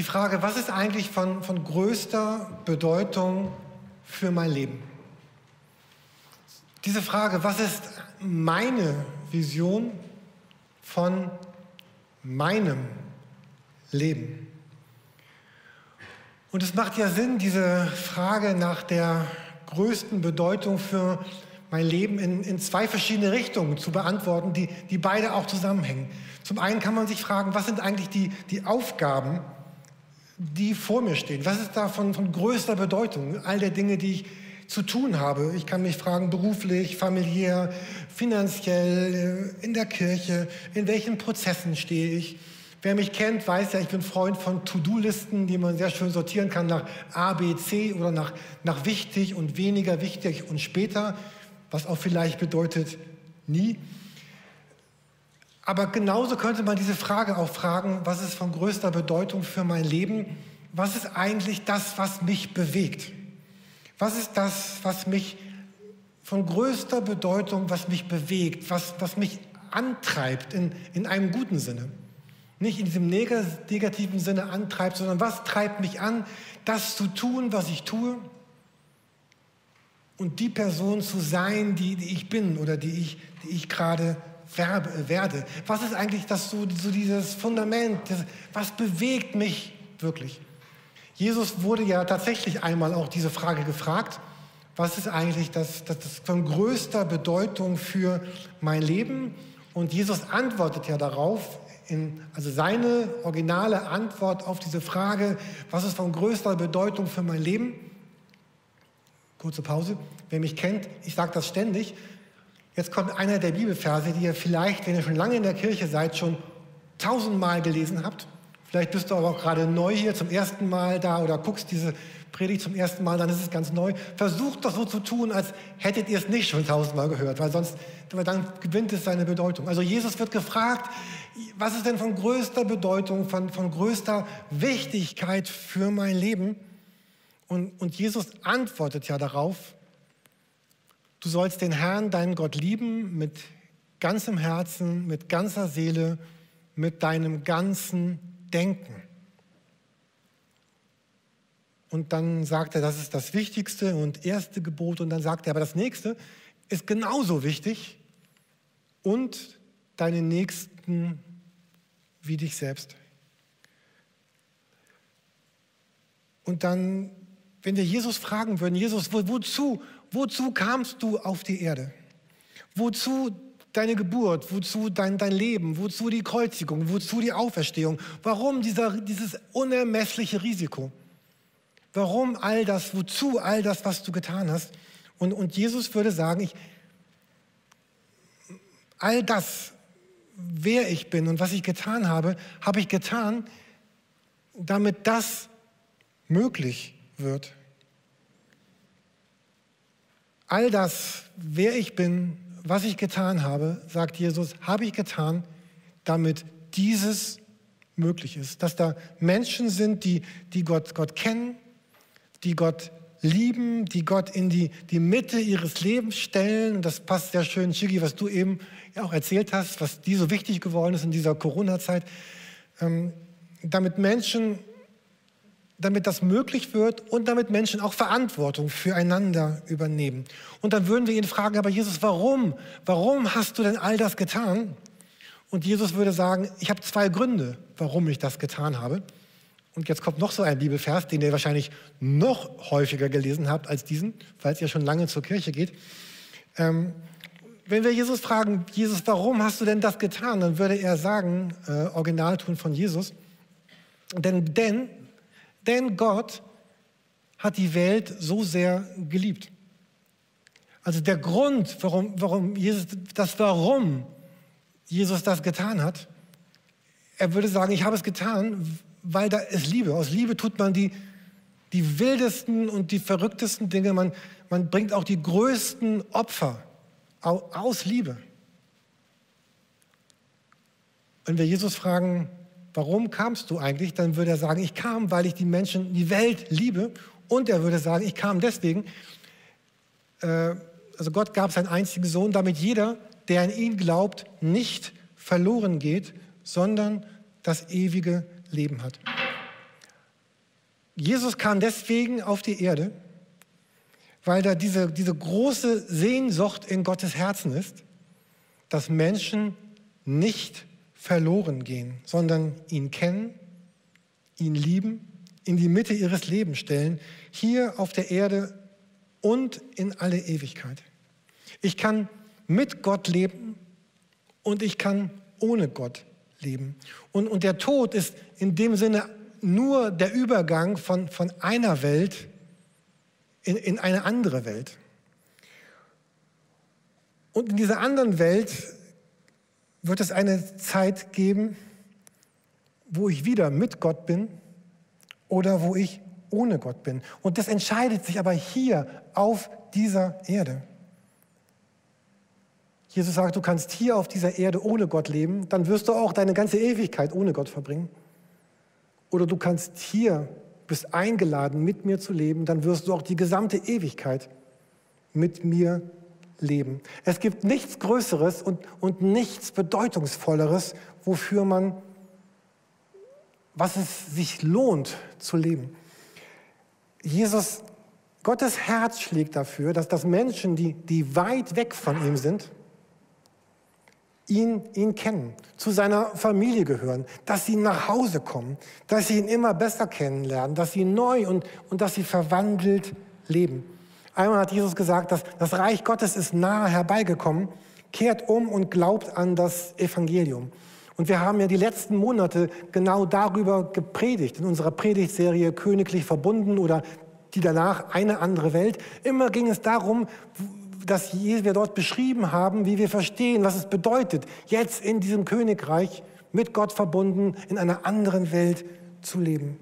Die Frage, was ist eigentlich von, von größter Bedeutung für mein Leben? Diese Frage, was ist meine Vision von meinem Leben? Und es macht ja Sinn, diese Frage nach der größten Bedeutung für mein Leben in, in zwei verschiedene Richtungen zu beantworten, die, die beide auch zusammenhängen. Zum einen kann man sich fragen, was sind eigentlich die, die Aufgaben, die vor mir stehen? Was ist da von, von größter Bedeutung? All der Dinge, die ich zu tun habe. Ich kann mich fragen, beruflich, familiär, finanziell, äh, in der Kirche, in welchen Prozessen stehe ich? Wer mich kennt, weiß ja, ich bin Freund von To-Do-Listen, die man sehr schön sortieren kann nach A, B, C oder nach, nach wichtig und weniger wichtig und später, was auch vielleicht bedeutet nie. Aber genauso könnte man diese Frage auch fragen, was ist von größter Bedeutung für mein Leben? Was ist eigentlich das, was mich bewegt? Was ist das, was mich von größter Bedeutung, was mich bewegt, was, was mich antreibt in, in einem guten Sinne? Nicht in diesem negativen Sinne antreibt, sondern was treibt mich an, das zu tun, was ich tue und die Person zu sein, die, die ich bin oder die ich, die ich gerade werde. Was ist eigentlich das so, so dieses Fundament? Das, was bewegt mich wirklich? Jesus wurde ja tatsächlich einmal auch diese Frage gefragt. Was ist eigentlich das, das, das von größter Bedeutung für mein Leben? Und Jesus antwortet ja darauf, in, also seine originale Antwort auf diese Frage, was ist von größter Bedeutung für mein Leben? Kurze Pause. Wer mich kennt, ich sage das ständig. Jetzt kommt einer der Bibelverse, die ihr vielleicht, wenn ihr schon lange in der Kirche seid, schon tausendmal gelesen habt. Vielleicht bist du aber auch gerade neu hier zum ersten Mal da oder guckst diese Predigt zum ersten Mal, dann ist es ganz neu. Versucht doch so zu tun, als hättet ihr es nicht schon tausendmal gehört, weil sonst weil dann gewinnt es seine Bedeutung. Also Jesus wird gefragt, was ist denn von größter Bedeutung, von, von größter Wichtigkeit für mein Leben? Und, und Jesus antwortet ja darauf, du sollst den Herrn, deinen Gott lieben mit ganzem Herzen, mit ganzer Seele, mit deinem ganzen denken. Und dann sagt er, das ist das wichtigste und erste Gebot. Und dann sagt er, aber das nächste ist genauso wichtig und deine Nächsten wie dich selbst. Und dann, wenn wir Jesus fragen würden, Jesus, wo, wozu, wozu kamst du auf die Erde? Wozu deine Geburt, wozu dein, dein Leben, wozu die Kreuzigung, wozu die Auferstehung, warum dieser, dieses unermessliche Risiko, warum all das, wozu all das, was du getan hast. Und, und Jesus würde sagen, ich, all das, wer ich bin und was ich getan habe, habe ich getan, damit das möglich wird. All das, wer ich bin, was ich getan habe, sagt Jesus, habe ich getan, damit dieses möglich ist. Dass da Menschen sind, die, die Gott, Gott kennen, die Gott lieben, die Gott in die, die Mitte ihres Lebens stellen. Und das passt sehr schön, Chigi, was du eben auch erzählt hast, was dir so wichtig geworden ist in dieser Corona-Zeit. Ähm, damit Menschen damit das möglich wird und damit Menschen auch Verantwortung füreinander übernehmen. Und dann würden wir ihn fragen, aber Jesus, warum? Warum hast du denn all das getan? Und Jesus würde sagen, ich habe zwei Gründe, warum ich das getan habe. Und jetzt kommt noch so ein Bibelvers, den ihr wahrscheinlich noch häufiger gelesen habt als diesen, falls ihr schon lange zur Kirche geht. Ähm, wenn wir Jesus fragen, Jesus, warum hast du denn das getan? Dann würde er sagen, äh, Originalton von Jesus, denn, denn denn Gott hat die Welt so sehr geliebt. Also der Grund, warum, warum Jesus, das Warum Jesus das getan hat, er würde sagen, ich habe es getan, weil da ist Liebe. Aus Liebe tut man die, die wildesten und die verrücktesten Dinge. Man, man bringt auch die größten Opfer aus Liebe. Wenn wir Jesus fragen, warum kamst du eigentlich? Dann würde er sagen, ich kam, weil ich die Menschen, die Welt liebe. Und er würde sagen, ich kam deswegen, äh, also Gott gab seinen einzigen Sohn, damit jeder, der an ihn glaubt, nicht verloren geht, sondern das ewige Leben hat. Jesus kam deswegen auf die Erde, weil da diese, diese große Sehnsucht in Gottes Herzen ist, dass Menschen nicht verloren gehen, sondern ihn kennen, ihn lieben, in die Mitte ihres Lebens stellen, hier auf der Erde und in alle Ewigkeit. Ich kann mit Gott leben und ich kann ohne Gott leben. Und, und der Tod ist in dem Sinne nur der Übergang von, von einer Welt in, in eine andere Welt. Und in dieser anderen Welt wird es eine Zeit geben, wo ich wieder mit Gott bin oder wo ich ohne Gott bin. Und das entscheidet sich aber hier auf dieser Erde. Jesus sagt, du kannst hier auf dieser Erde ohne Gott leben, dann wirst du auch deine ganze Ewigkeit ohne Gott verbringen. Oder du kannst hier, bist eingeladen, mit mir zu leben, dann wirst du auch die gesamte Ewigkeit mit mir leben. Es gibt nichts Größeres und, und nichts Bedeutungsvolleres, wofür man, was es sich lohnt zu leben. Jesus, Gottes Herz schlägt dafür, dass das Menschen, die, die weit weg von ihm sind, ihn, ihn kennen, zu seiner Familie gehören, dass sie nach Hause kommen, dass sie ihn immer besser kennenlernen, dass sie neu und, und dass sie verwandelt leben. Einmal hat Jesus gesagt, dass das Reich Gottes ist nahe herbeigekommen, kehrt um und glaubt an das Evangelium. Und wir haben ja die letzten Monate genau darüber gepredigt, in unserer Predigtserie Königlich verbunden oder die danach eine andere Welt. Immer ging es darum, dass wir dort beschrieben haben, wie wir verstehen, was es bedeutet, jetzt in diesem Königreich mit Gott verbunden in einer anderen Welt zu leben.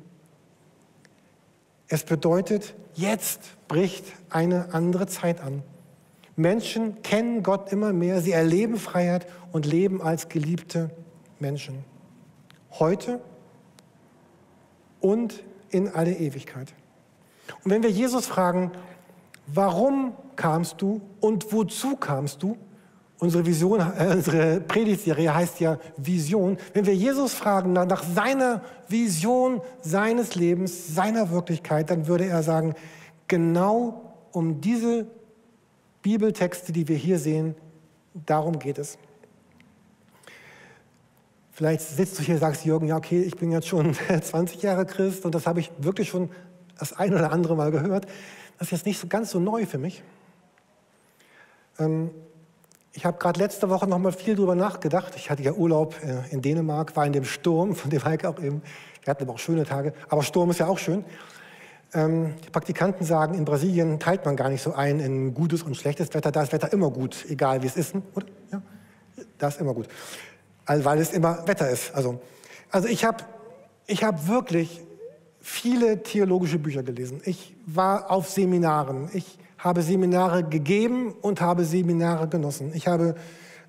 Es bedeutet, jetzt bricht eine andere Zeit an. Menschen kennen Gott immer mehr, sie erleben Freiheit und leben als geliebte Menschen. Heute und in alle Ewigkeit. Und wenn wir Jesus fragen, warum kamst du und wozu kamst du? Unsere Vision, äh, unsere Predigtserie heißt ja Vision. Wenn wir Jesus fragen nach seiner Vision seines Lebens, seiner Wirklichkeit, dann würde er sagen, genau um diese Bibeltexte, die wir hier sehen, darum geht es. Vielleicht sitzt du hier und sagst, Jürgen, ja, okay, ich bin jetzt schon 20 Jahre Christ und das habe ich wirklich schon das ein oder andere Mal gehört. Das ist jetzt nicht so ganz so neu für mich. Ähm, ich habe gerade letzte Woche noch mal viel darüber nachgedacht. Ich hatte ja Urlaub äh, in Dänemark, war in dem Sturm, von dem Heike auch eben. Wir hatten aber auch schöne Tage. Aber Sturm ist ja auch schön. Ähm, die Praktikanten sagen, in Brasilien teilt man gar nicht so ein in gutes und schlechtes Wetter. Da ist Wetter immer gut, egal wie es ist. Oder? Ja? Da ist immer gut. Also, weil es immer Wetter ist. Also, also ich habe ich hab wirklich viele theologische Bücher gelesen. Ich war auf Seminaren. Ich habe Seminare gegeben und habe Seminare genossen. Ich, habe,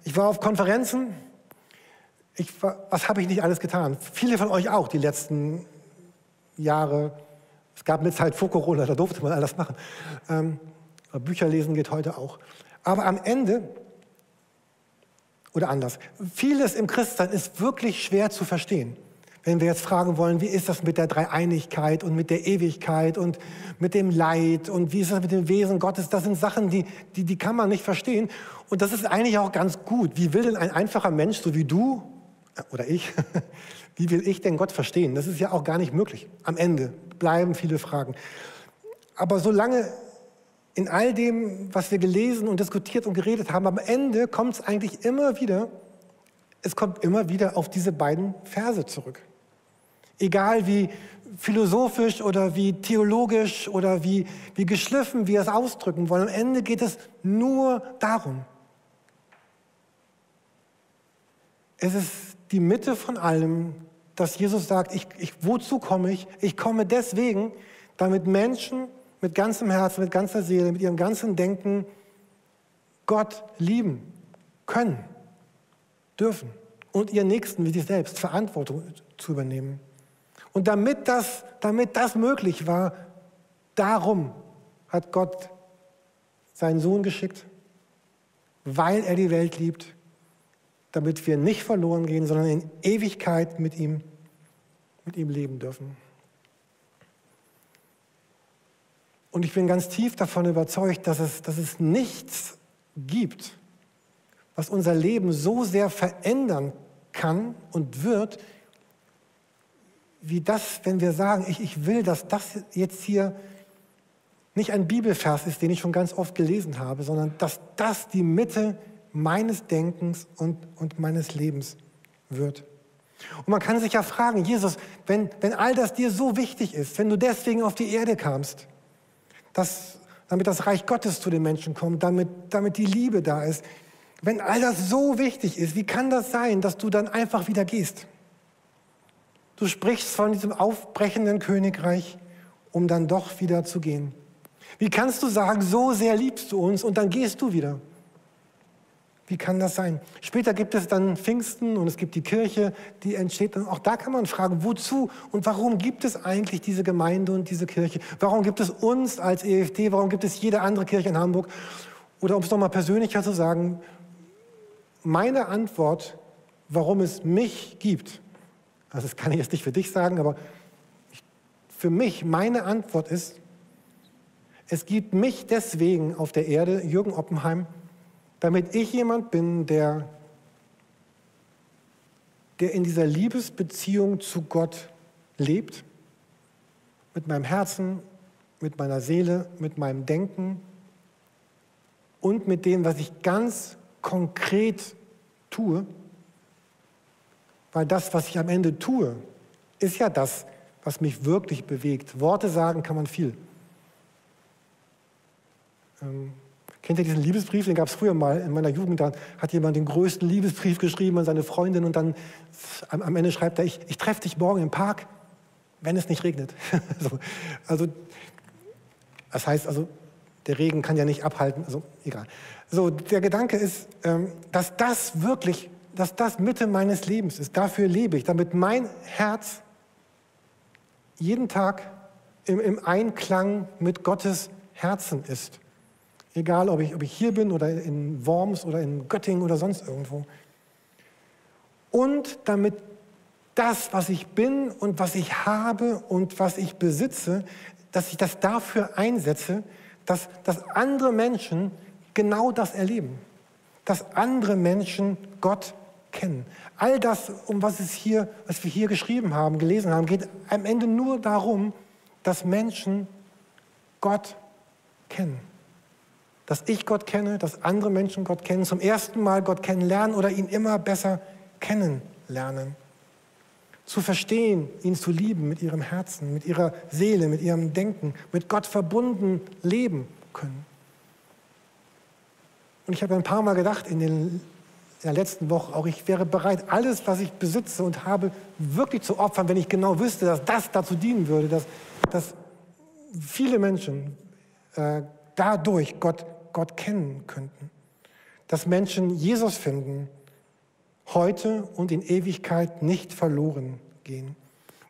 ich war auf Konferenzen. Ich war, was habe ich nicht alles getan? Viele von euch auch die letzten Jahre. Es gab eine Zeit vor Corona, da durfte man alles machen. Ähm, Bücher lesen geht heute auch. Aber am Ende, oder anders, vieles im Christsein ist wirklich schwer zu verstehen. Wenn wir jetzt fragen wollen, wie ist das mit der Dreieinigkeit und mit der Ewigkeit und mit dem Leid und wie ist das mit dem Wesen Gottes, das sind Sachen, die, die, die kann man nicht verstehen. Und das ist eigentlich auch ganz gut. Wie will denn ein einfacher Mensch, so wie du äh, oder ich, wie will ich denn Gott verstehen? Das ist ja auch gar nicht möglich. Am Ende bleiben viele Fragen. Aber solange in all dem, was wir gelesen und diskutiert und geredet haben, am Ende kommt es eigentlich immer wieder, es kommt immer wieder auf diese beiden Verse zurück. Egal wie philosophisch oder wie theologisch oder wie, wie geschliffen wir es ausdrücken wollen, am Ende geht es nur darum. Es ist die Mitte von allem, dass Jesus sagt, ich, ich, wozu komme ich? Ich komme deswegen, damit Menschen mit ganzem Herzen, mit ganzer Seele, mit ihrem ganzen Denken Gott lieben können, dürfen und ihren Nächsten wie sich selbst Verantwortung zu übernehmen. Und damit das, damit das möglich war, darum hat Gott seinen Sohn geschickt, weil er die Welt liebt, damit wir nicht verloren gehen, sondern in Ewigkeit mit ihm, mit ihm leben dürfen. Und ich bin ganz tief davon überzeugt, dass es, dass es nichts gibt, was unser Leben so sehr verändern kann und wird, wie das, wenn wir sagen, ich, ich will, dass das jetzt hier nicht ein Bibelvers ist, den ich schon ganz oft gelesen habe, sondern dass das die Mitte meines Denkens und, und meines Lebens wird. Und man kann sich ja fragen, Jesus, wenn, wenn all das dir so wichtig ist, wenn du deswegen auf die Erde kamst, dass, damit das Reich Gottes zu den Menschen kommt, damit, damit die Liebe da ist, wenn all das so wichtig ist, wie kann das sein, dass du dann einfach wieder gehst? Du sprichst von diesem aufbrechenden Königreich, um dann doch wieder zu gehen. Wie kannst du sagen, so sehr liebst du uns und dann gehst du wieder? Wie kann das sein? Später gibt es dann Pfingsten und es gibt die Kirche, die entsteht. Und auch da kann man fragen, wozu und warum gibt es eigentlich diese Gemeinde und diese Kirche? Warum gibt es uns als EFD? Warum gibt es jede andere Kirche in Hamburg? Oder um es nochmal persönlicher zu sagen, meine Antwort, warum es mich gibt, also das kann ich jetzt nicht für dich sagen, aber für mich, meine Antwort ist, es gibt mich deswegen auf der Erde, Jürgen Oppenheim, damit ich jemand bin, der, der in dieser Liebesbeziehung zu Gott lebt, mit meinem Herzen, mit meiner Seele, mit meinem Denken und mit dem, was ich ganz konkret tue, weil das, was ich am Ende tue, ist ja das, was mich wirklich bewegt. Worte sagen kann man viel. Ähm, Kennt ihr diesen Liebesbrief? Den gab es früher mal in meiner Jugend. Da hat jemand den größten Liebesbrief geschrieben an seine Freundin und dann am, am Ende schreibt er, ich, ich treffe dich morgen im Park, wenn es nicht regnet. so, also, das heißt also, der Regen kann ja nicht abhalten, also egal. So, der Gedanke ist, ähm, dass das wirklich, dass das Mitte meines Lebens ist. Dafür lebe ich, damit mein Herz jeden Tag im, im Einklang mit Gottes Herzen ist. Egal, ob ich, ob ich hier bin oder in Worms oder in Göttingen oder sonst irgendwo. Und damit das, was ich bin und was ich habe und was ich besitze, dass ich das dafür einsetze, dass, dass andere Menschen genau das erleben. Dass andere Menschen Gott kennen. All das, um was es hier, was wir hier geschrieben haben, gelesen haben, geht am Ende nur darum, dass Menschen Gott kennen dass ich Gott kenne, dass andere Menschen Gott kennen, zum ersten Mal Gott kennenlernen oder ihn immer besser kennenlernen. Zu verstehen, ihn zu lieben mit ihrem Herzen, mit ihrer Seele, mit ihrem Denken, mit Gott verbunden leben können. Und ich habe ein paar Mal gedacht in, den, in der letzten Woche auch, ich wäre bereit, alles, was ich besitze und habe, wirklich zu opfern, wenn ich genau wüsste, dass das dazu dienen würde, dass, dass viele Menschen äh, dadurch Gott Gott kennen könnten. Dass Menschen Jesus finden, heute und in Ewigkeit nicht verloren gehen.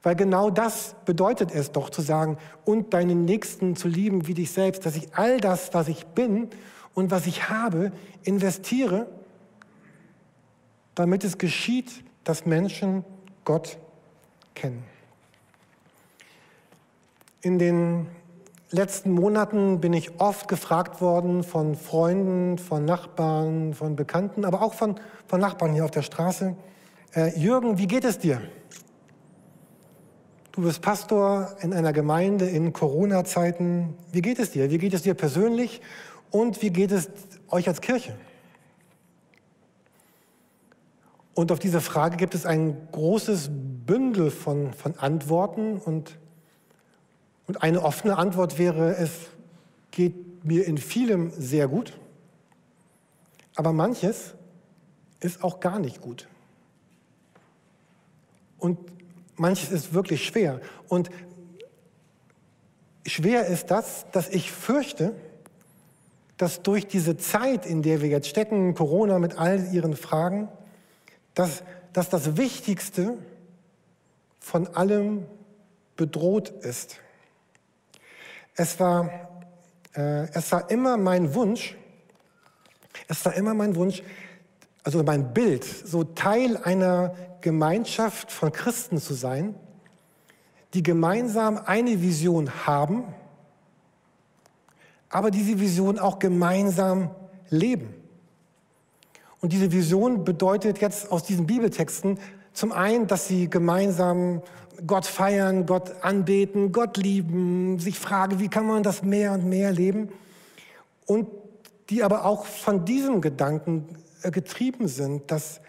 Weil genau das bedeutet es doch zu sagen, und deinen Nächsten zu lieben wie dich selbst, dass ich all das, was ich bin und was ich habe, investiere, damit es geschieht, dass Menschen Gott kennen. In den letzten Monaten bin ich oft gefragt worden von Freunden, von Nachbarn, von Bekannten, aber auch von, von Nachbarn hier auf der Straße. Äh, Jürgen, wie geht es dir? Du bist Pastor in einer Gemeinde in Corona-Zeiten. Wie geht es dir? Wie geht es dir persönlich? Und wie geht es euch als Kirche? Und auf diese Frage gibt es ein großes Bündel von, von Antworten und und eine offene Antwort wäre, es geht mir in vielem sehr gut, aber manches ist auch gar nicht gut. Und manches ist wirklich schwer. Und schwer ist das, dass ich fürchte, dass durch diese Zeit, in der wir jetzt stecken, Corona mit all ihren Fragen, dass, dass das Wichtigste von allem bedroht ist. Es war, äh, es war immer mein Wunsch, es war immer mein Wunsch, also mein Bild, so Teil einer Gemeinschaft von Christen zu sein, die gemeinsam eine Vision haben aber diese Vision auch gemeinsam leben. Und diese Vision bedeutet jetzt aus diesen Bibeltexten zum einen, dass sie gemeinsam Gott feiern, Gott anbeten, Gott lieben, sich fragen, wie kann man das mehr und mehr leben. Und die aber auch von diesem Gedanken äh, getrieben sind, dass,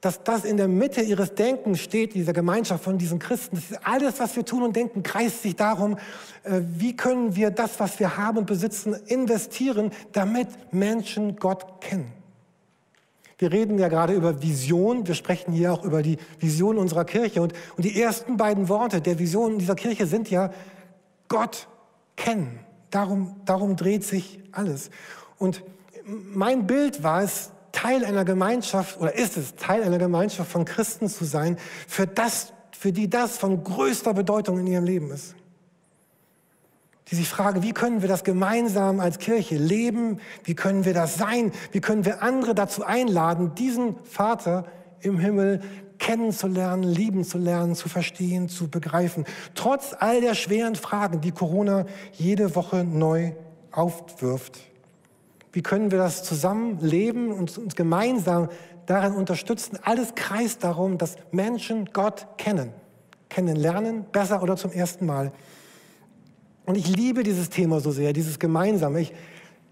dass das in der Mitte ihres Denkens steht, dieser Gemeinschaft von diesen Christen. alles, was wir tun und denken, kreist sich darum, äh, wie können wir das, was wir haben und besitzen, investieren, damit Menschen Gott kennen. Wir reden ja gerade über Vision. Wir sprechen hier auch über die Vision unserer Kirche. Und, und die ersten beiden Worte der Vision dieser Kirche sind ja Gott kennen. Darum, darum dreht sich alles. Und mein Bild war es, Teil einer Gemeinschaft oder ist es Teil einer Gemeinschaft von Christen zu sein, für das, für die das von größter Bedeutung in ihrem Leben ist die sich fragen, wie können wir das gemeinsam als Kirche leben? Wie können wir das sein? Wie können wir andere dazu einladen, diesen Vater im Himmel kennenzulernen, lieben zu lernen, zu verstehen, zu begreifen? Trotz all der schweren Fragen, die Corona jede Woche neu aufwirft. Wie können wir das zusammen leben und uns gemeinsam daran unterstützen? Alles kreist darum, dass Menschen Gott kennen, kennenlernen, besser oder zum ersten Mal. Und ich liebe dieses Thema so sehr, dieses Gemeinsame. Ich,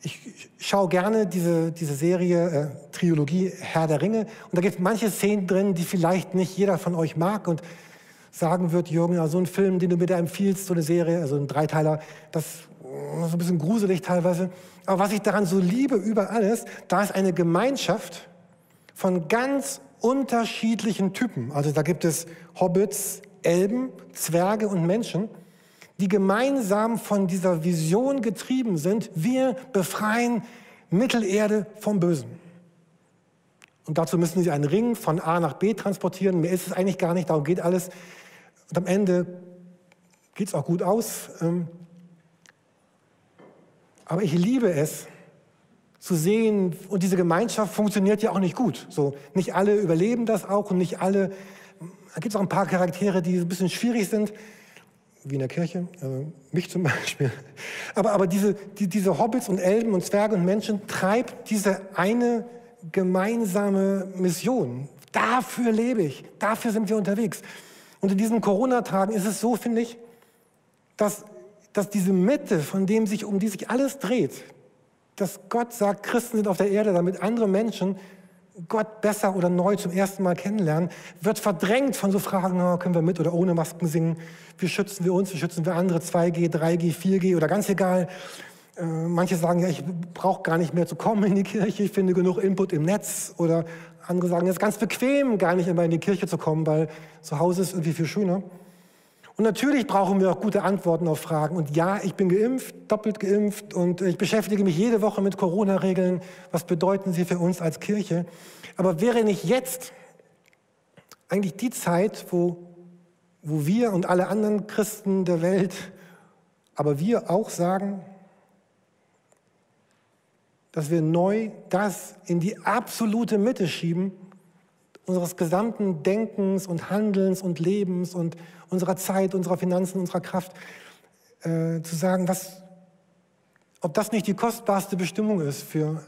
ich schaue gerne diese, diese Serie, äh, Trilogie Herr der Ringe. Und da gibt es manche Szenen drin, die vielleicht nicht jeder von euch mag und sagen wird, Jürgen, ja, so ein Film, den du mir da empfiehlst, so eine Serie, also ein Dreiteiler, das ist ein bisschen gruselig teilweise. Aber was ich daran so liebe über alles, da ist eine Gemeinschaft von ganz unterschiedlichen Typen. Also da gibt es Hobbits, Elben, Zwerge und Menschen die gemeinsam von dieser Vision getrieben sind, wir befreien Mittelerde vom Bösen. Und dazu müssen sie einen Ring von A nach B transportieren. Mehr ist es eigentlich gar nicht, darum geht alles. Und am Ende geht es auch gut aus. Ähm, aber ich liebe es zu sehen, und diese Gemeinschaft funktioniert ja auch nicht gut. So, nicht alle überleben das auch und nicht alle, da gibt es auch ein paar Charaktere, die ein bisschen schwierig sind wie in der Kirche, also mich zum Beispiel. Aber, aber diese, die, diese Hobbits und Elben und Zwerge und Menschen treibt diese eine gemeinsame Mission. Dafür lebe ich, dafür sind wir unterwegs. Und in diesen Corona-Tagen ist es so, finde ich, dass, dass diese Mitte, von dem sich, um die sich alles dreht, dass Gott sagt, Christen sind auf der Erde, damit andere Menschen Gott besser oder neu zum ersten Mal kennenlernen, wird verdrängt von so Fragen, oh, können wir mit oder ohne Masken singen, wie schützen wir uns, wie schützen wir andere, 2G, 3G, 4G oder ganz egal. Äh, manche sagen, ja, ich brauche gar nicht mehr zu kommen in die Kirche, ich finde genug Input im Netz. Oder andere sagen, es ist ganz bequem, gar nicht immer in die Kirche zu kommen, weil zu Hause ist irgendwie viel schöner. Und natürlich brauchen wir auch gute Antworten auf Fragen. Und ja, ich bin geimpft, doppelt geimpft und ich beschäftige mich jede Woche mit Corona-Regeln. Was bedeuten sie für uns als Kirche? Aber wäre nicht jetzt eigentlich die Zeit, wo, wo wir und alle anderen Christen der Welt, aber wir auch sagen, dass wir neu das in die absolute Mitte schieben, unseres gesamten Denkens und Handelns und Lebens und unserer Zeit, unserer Finanzen, unserer Kraft, äh, zu sagen, was, ob das nicht die kostbarste Bestimmung ist für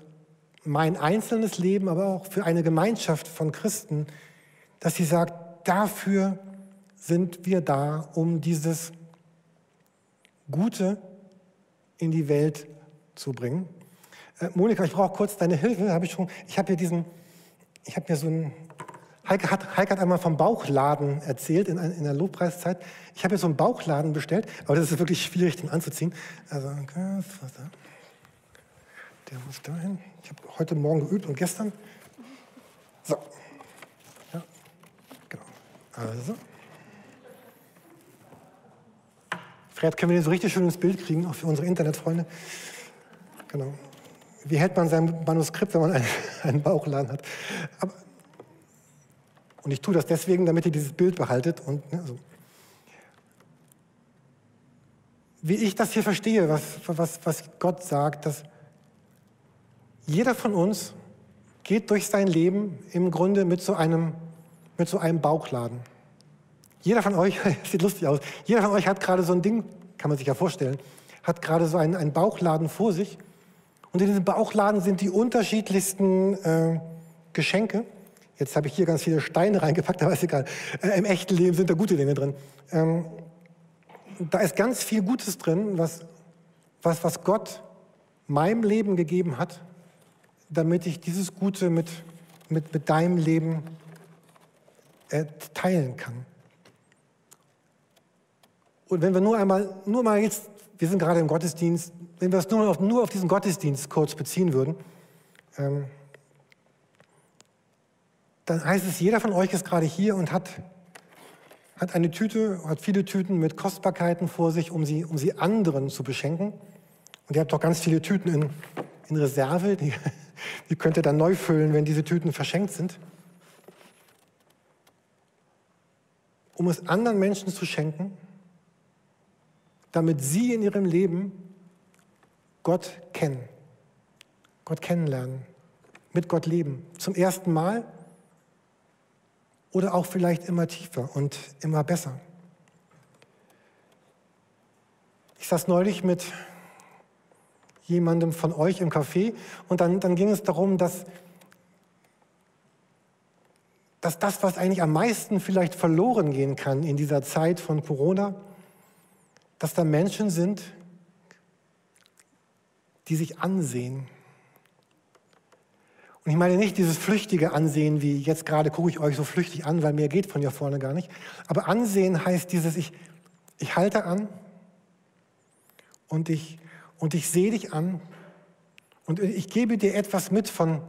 mein einzelnes Leben, aber auch für eine Gemeinschaft von Christen, dass sie sagt, dafür sind wir da, um dieses Gute in die Welt zu bringen. Äh, Monika, ich brauche kurz deine Hilfe. Hab ich schon, ich habe hier diesen, ich habe hier so ein Heike hat, Heike hat einmal vom Bauchladen erzählt in, in der Lobpreiszeit. Ich habe jetzt so einen Bauchladen bestellt, aber das ist wirklich schwierig, den anzuziehen. Also, da? Der muss dahin. Ich habe heute Morgen geübt und gestern. So. Ja, genau. Also. Fred, können wir den so richtig schön ins Bild kriegen, auch für unsere Internetfreunde? Genau. Wie hält man sein Manuskript, wenn man einen, einen Bauchladen hat? Aber und ich tue das deswegen, damit ihr dieses Bild behaltet. Und, ne, so. Wie ich das hier verstehe, was, was, was Gott sagt, dass jeder von uns geht durch sein Leben im Grunde mit so einem, mit so einem Bauchladen. Jeder von euch, sieht lustig aus, jeder von euch hat gerade so ein Ding, kann man sich ja vorstellen, hat gerade so einen, einen Bauchladen vor sich. Und in diesem Bauchladen sind die unterschiedlichsten äh, Geschenke. Jetzt habe ich hier ganz viele Steine reingepackt, aber ist egal. Äh, Im echten Leben sind da gute Dinge drin. Ähm, da ist ganz viel Gutes drin, was, was, was Gott meinem Leben gegeben hat, damit ich dieses Gute mit, mit, mit deinem Leben äh, teilen kann. Und wenn wir nur einmal, nur mal jetzt, wir sind gerade im Gottesdienst, wenn wir es nur auf, nur auf diesen Gottesdienst kurz beziehen würden, ähm, dann heißt es, jeder von euch ist gerade hier und hat, hat eine Tüte, hat viele Tüten mit Kostbarkeiten vor sich, um sie, um sie anderen zu beschenken. Und ihr habt auch ganz viele Tüten in, in Reserve, die, die könnt ihr dann neu füllen, wenn diese Tüten verschenkt sind. Um es anderen Menschen zu schenken, damit sie in ihrem Leben Gott kennen, Gott kennenlernen, mit Gott leben. Zum ersten Mal oder auch vielleicht immer tiefer und immer besser. Ich saß neulich mit jemandem von euch im Café und dann, dann ging es darum, dass, dass das, was eigentlich am meisten vielleicht verloren gehen kann in dieser Zeit von Corona, dass da Menschen sind, die sich ansehen, und ich meine nicht dieses flüchtige Ansehen, wie jetzt gerade gucke ich euch so flüchtig an, weil mehr geht von hier vorne gar nicht. Aber Ansehen heißt dieses, ich, ich halte an und ich, und ich sehe dich an und ich gebe dir etwas mit von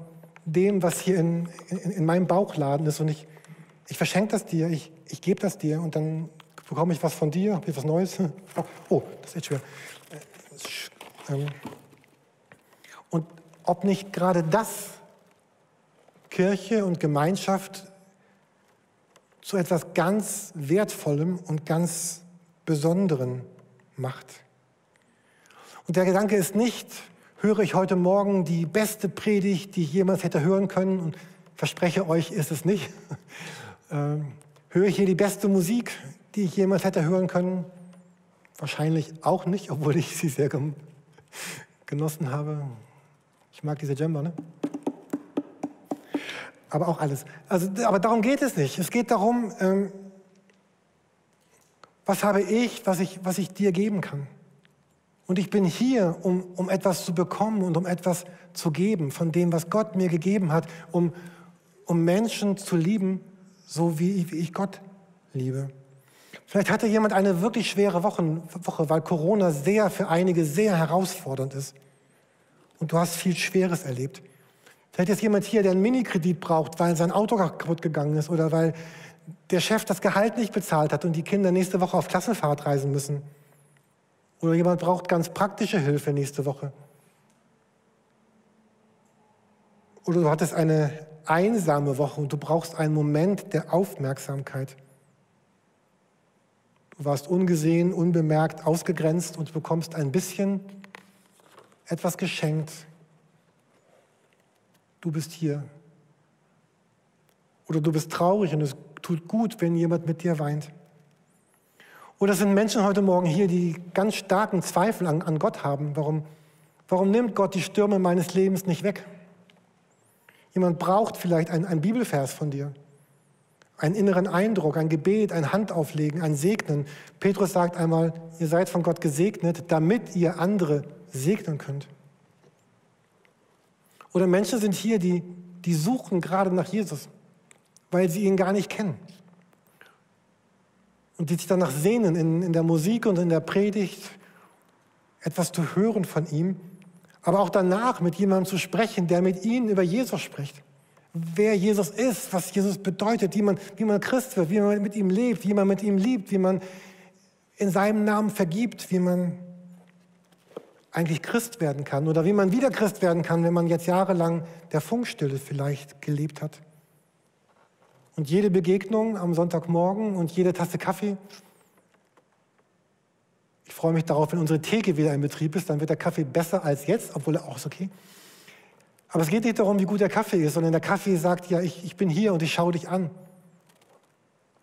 dem, was hier in, in, in meinem Bauchladen ist und ich, ich verschenke das dir, ich, ich gebe das dir und dann bekomme ich was von dir, habe ich was Neues. Oh, das ist echt schwer. Ähm, und ob nicht gerade das Kirche und Gemeinschaft zu etwas ganz Wertvollem und ganz Besonderem macht. Und der Gedanke ist nicht, höre ich heute Morgen die beste Predigt, die ich jemals hätte hören können und verspreche euch, ist es nicht. Ähm, höre ich hier die beste Musik, die ich jemals hätte hören können? Wahrscheinlich auch nicht, obwohl ich sie sehr genossen habe. Ich mag diese Jamba, ne? Aber auch alles. Also, aber darum geht es nicht. Es geht darum, ähm, was habe ich was, ich, was ich dir geben kann. Und ich bin hier, um, um etwas zu bekommen und um etwas zu geben von dem, was Gott mir gegeben hat, um, um Menschen zu lieben, so wie ich, wie ich Gott liebe. Vielleicht hatte jemand eine wirklich schwere Woche, Woche, weil Corona sehr für einige sehr herausfordernd ist. Und du hast viel Schweres erlebt. Vielleicht ist jemand hier, der einen Minikredit braucht, weil sein Auto kaputt gegangen ist oder weil der Chef das Gehalt nicht bezahlt hat und die Kinder nächste Woche auf Klassenfahrt reisen müssen. Oder jemand braucht ganz praktische Hilfe nächste Woche. Oder du hattest eine einsame Woche und du brauchst einen Moment der Aufmerksamkeit. Du warst ungesehen, unbemerkt, ausgegrenzt und bekommst ein bisschen etwas geschenkt, du bist hier. Oder du bist traurig und es tut gut, wenn jemand mit dir weint. Oder sind Menschen heute Morgen hier, die ganz starken Zweifel an, an Gott haben. Warum, warum nimmt Gott die Stürme meines Lebens nicht weg? Jemand braucht vielleicht einen Bibelvers von dir, einen inneren Eindruck, ein Gebet, ein Handauflegen, ein Segnen. Petrus sagt einmal, ihr seid von Gott gesegnet, damit ihr andere segnen könnt. Oder Menschen sind hier, die, die suchen gerade nach Jesus, weil sie ihn gar nicht kennen. Und die sich danach sehnen, in, in der Musik und in der Predigt etwas zu hören von ihm, aber auch danach mit jemandem zu sprechen, der mit ihnen über Jesus spricht. Wer Jesus ist, was Jesus bedeutet, wie man, wie man Christ wird, wie man mit ihm lebt, wie man mit ihm liebt, wie man in seinem Namen vergibt, wie man eigentlich Christ werden kann oder wie man wieder Christ werden kann, wenn man jetzt jahrelang der Funkstille vielleicht gelebt hat. Und jede Begegnung am Sonntagmorgen und jede Tasse Kaffee, ich freue mich darauf, wenn unsere Theke wieder in Betrieb ist, dann wird der Kaffee besser als jetzt, obwohl er auch ist okay. Aber es geht nicht darum, wie gut der Kaffee ist, sondern der Kaffee sagt, ja, ich, ich bin hier und ich schaue dich an.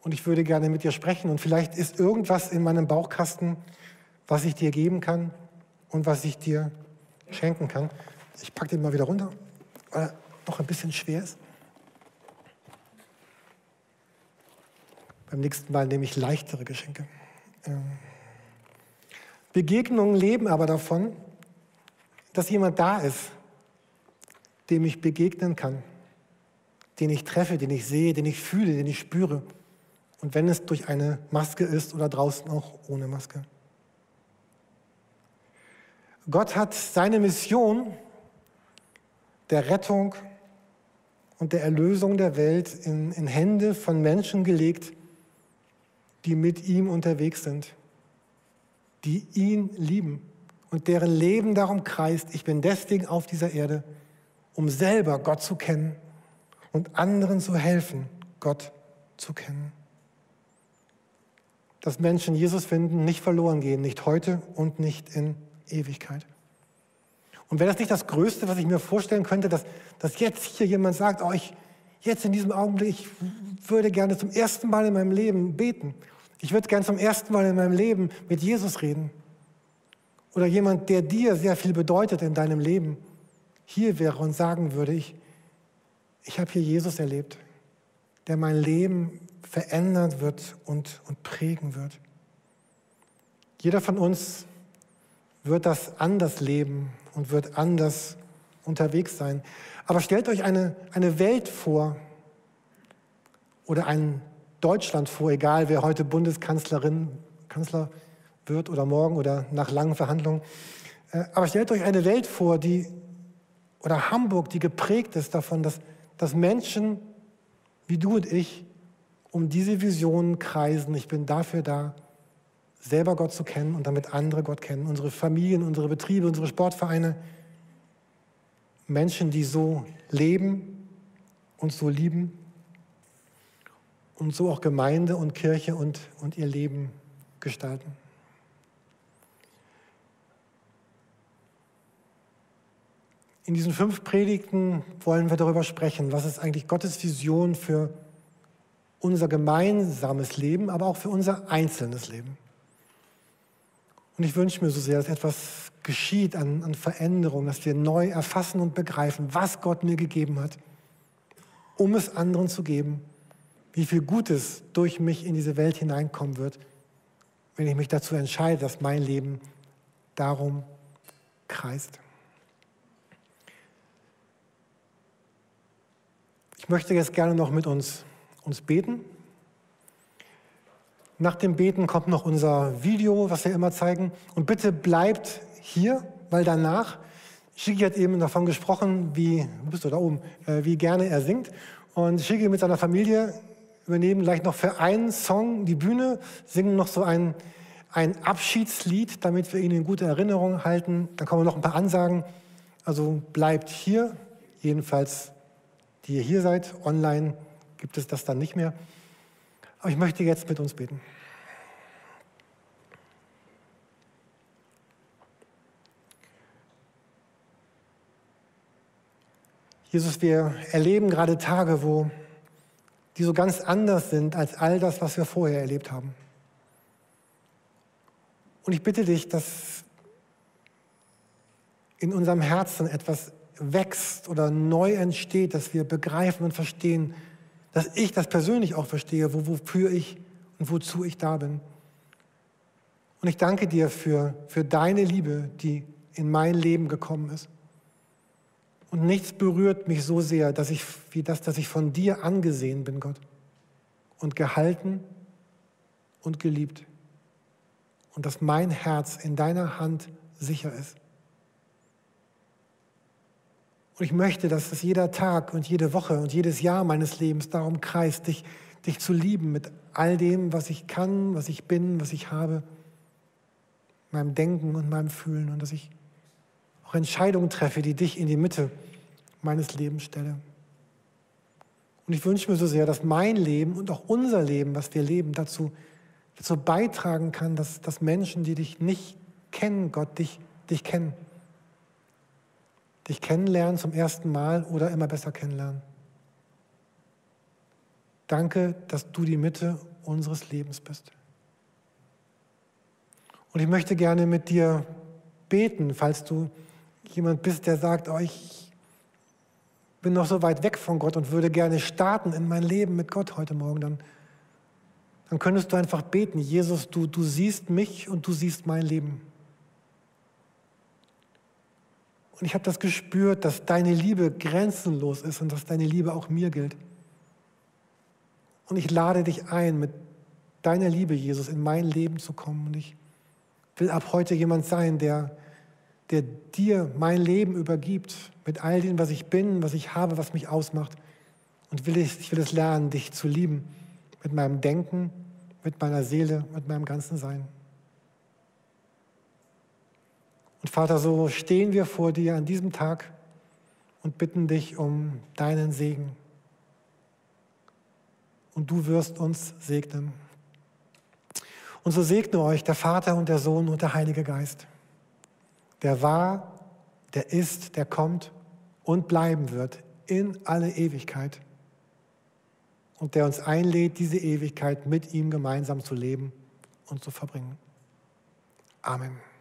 Und ich würde gerne mit dir sprechen. Und vielleicht ist irgendwas in meinem Bauchkasten, was ich dir geben kann und was ich dir schenken kann. Ich packe den mal wieder runter, weil er noch ein bisschen schwer ist. Beim nächsten Mal nehme ich leichtere Geschenke. Ähm, Begegnungen leben aber davon, dass jemand da ist, dem ich begegnen kann, den ich treffe, den ich sehe, den ich fühle, den ich spüre. Und wenn es durch eine Maske ist oder draußen auch ohne Maske. Gott hat seine Mission der Rettung und der Erlösung der Welt in, in Hände von Menschen gelegt, die mit ihm unterwegs sind, die ihn lieben und deren Leben darum kreist, ich bin deswegen auf dieser Erde, um selber Gott zu kennen und anderen zu helfen, Gott zu kennen. Dass Menschen Jesus finden, nicht verloren gehen, nicht heute und nicht in Ewigkeit. Und wäre das nicht das Größte, was ich mir vorstellen könnte, dass, dass jetzt hier jemand sagt, oh, ich, jetzt in diesem Augenblick, ich würde gerne zum ersten Mal in meinem Leben beten. Ich würde gerne zum ersten Mal in meinem Leben mit Jesus reden. Oder jemand, der dir sehr viel bedeutet in deinem Leben, hier wäre und sagen würde, ich, ich habe hier Jesus erlebt, der mein Leben verändern wird und, und prägen wird. Jeder von uns wird das anders leben und wird anders unterwegs sein. Aber stellt euch eine, eine Welt vor oder ein Deutschland vor, egal wer heute Bundeskanzlerin, Kanzler wird oder morgen oder nach langen Verhandlungen. Äh, aber stellt euch eine Welt vor, die, oder Hamburg, die geprägt ist davon, dass, dass Menschen wie du und ich um diese Visionen kreisen. Ich bin dafür da, selber Gott zu kennen und damit andere Gott kennen. Unsere Familien, unsere Betriebe, unsere Sportvereine. Menschen, die so leben und so lieben und so auch Gemeinde und Kirche und, und ihr Leben gestalten. In diesen fünf Predigten wollen wir darüber sprechen, was ist eigentlich Gottes Vision für unser gemeinsames Leben, aber auch für unser einzelnes Leben. Und ich wünsche mir so sehr, dass etwas geschieht an, an Veränderung, dass wir neu erfassen und begreifen, was Gott mir gegeben hat, um es anderen zu geben, wie viel Gutes durch mich in diese Welt hineinkommen wird, wenn ich mich dazu entscheide, dass mein Leben darum kreist. Ich möchte jetzt gerne noch mit uns uns beten. Nach dem Beten kommt noch unser Video, was wir immer zeigen. Und bitte bleibt hier, weil danach, Shigi hat eben davon gesprochen, wie, wo bist du da oben, äh, wie gerne er singt. Und Shigi mit seiner Familie übernehmen gleich noch für einen Song die Bühne, singen noch so ein, ein Abschiedslied, damit wir ihn in gute Erinnerung halten. Dann kommen noch ein paar Ansagen. Also bleibt hier, jedenfalls die ihr hier seid, online gibt es das dann nicht mehr. Aber ich möchte jetzt mit uns beten. Jesus, wir erleben gerade Tage, wo die so ganz anders sind als all das, was wir vorher erlebt haben. Und ich bitte dich, dass in unserem Herzen etwas wächst oder neu entsteht, dass wir begreifen und verstehen, dass ich das persönlich auch verstehe, wo, wofür ich und wozu ich da bin. Und ich danke dir für, für deine Liebe, die in mein Leben gekommen ist. Und nichts berührt mich so sehr, dass ich, wie das, dass ich von dir angesehen bin, Gott. Und gehalten und geliebt. Und dass mein Herz in deiner Hand sicher ist. Und ich möchte, dass es jeder Tag und jede Woche und jedes Jahr meines Lebens darum kreist, dich, dich zu lieben mit all dem, was ich kann, was ich bin, was ich habe, meinem Denken und meinem Fühlen und dass ich auch Entscheidungen treffe, die dich in die Mitte meines Lebens stelle. Und ich wünsche mir so sehr, dass mein Leben und auch unser Leben, was wir leben, dazu, dazu beitragen kann, dass, dass Menschen, die dich nicht kennen, Gott, dich, dich kennen dich kennenlernen zum ersten Mal oder immer besser kennenlernen. Danke, dass du die Mitte unseres Lebens bist. Und ich möchte gerne mit dir beten, falls du jemand bist, der sagt, oh, ich bin noch so weit weg von Gott und würde gerne starten in mein Leben mit Gott heute Morgen, dann, dann könntest du einfach beten, Jesus, du, du siehst mich und du siehst mein Leben. Und ich habe das gespürt, dass deine Liebe grenzenlos ist und dass deine Liebe auch mir gilt. Und ich lade dich ein, mit deiner Liebe, Jesus, in mein Leben zu kommen. Und ich will ab heute jemand sein, der, der dir mein Leben übergibt, mit all dem, was ich bin, was ich habe, was mich ausmacht. Und will ich, ich will es lernen, dich zu lieben, mit meinem Denken, mit meiner Seele, mit meinem ganzen Sein. Und Vater, so stehen wir vor dir an diesem Tag und bitten dich um deinen Segen. Und du wirst uns segnen. Und so segne euch der Vater und der Sohn und der Heilige Geist, der war, der ist, der kommt und bleiben wird in alle Ewigkeit und der uns einlädt, diese Ewigkeit mit ihm gemeinsam zu leben und zu verbringen. Amen.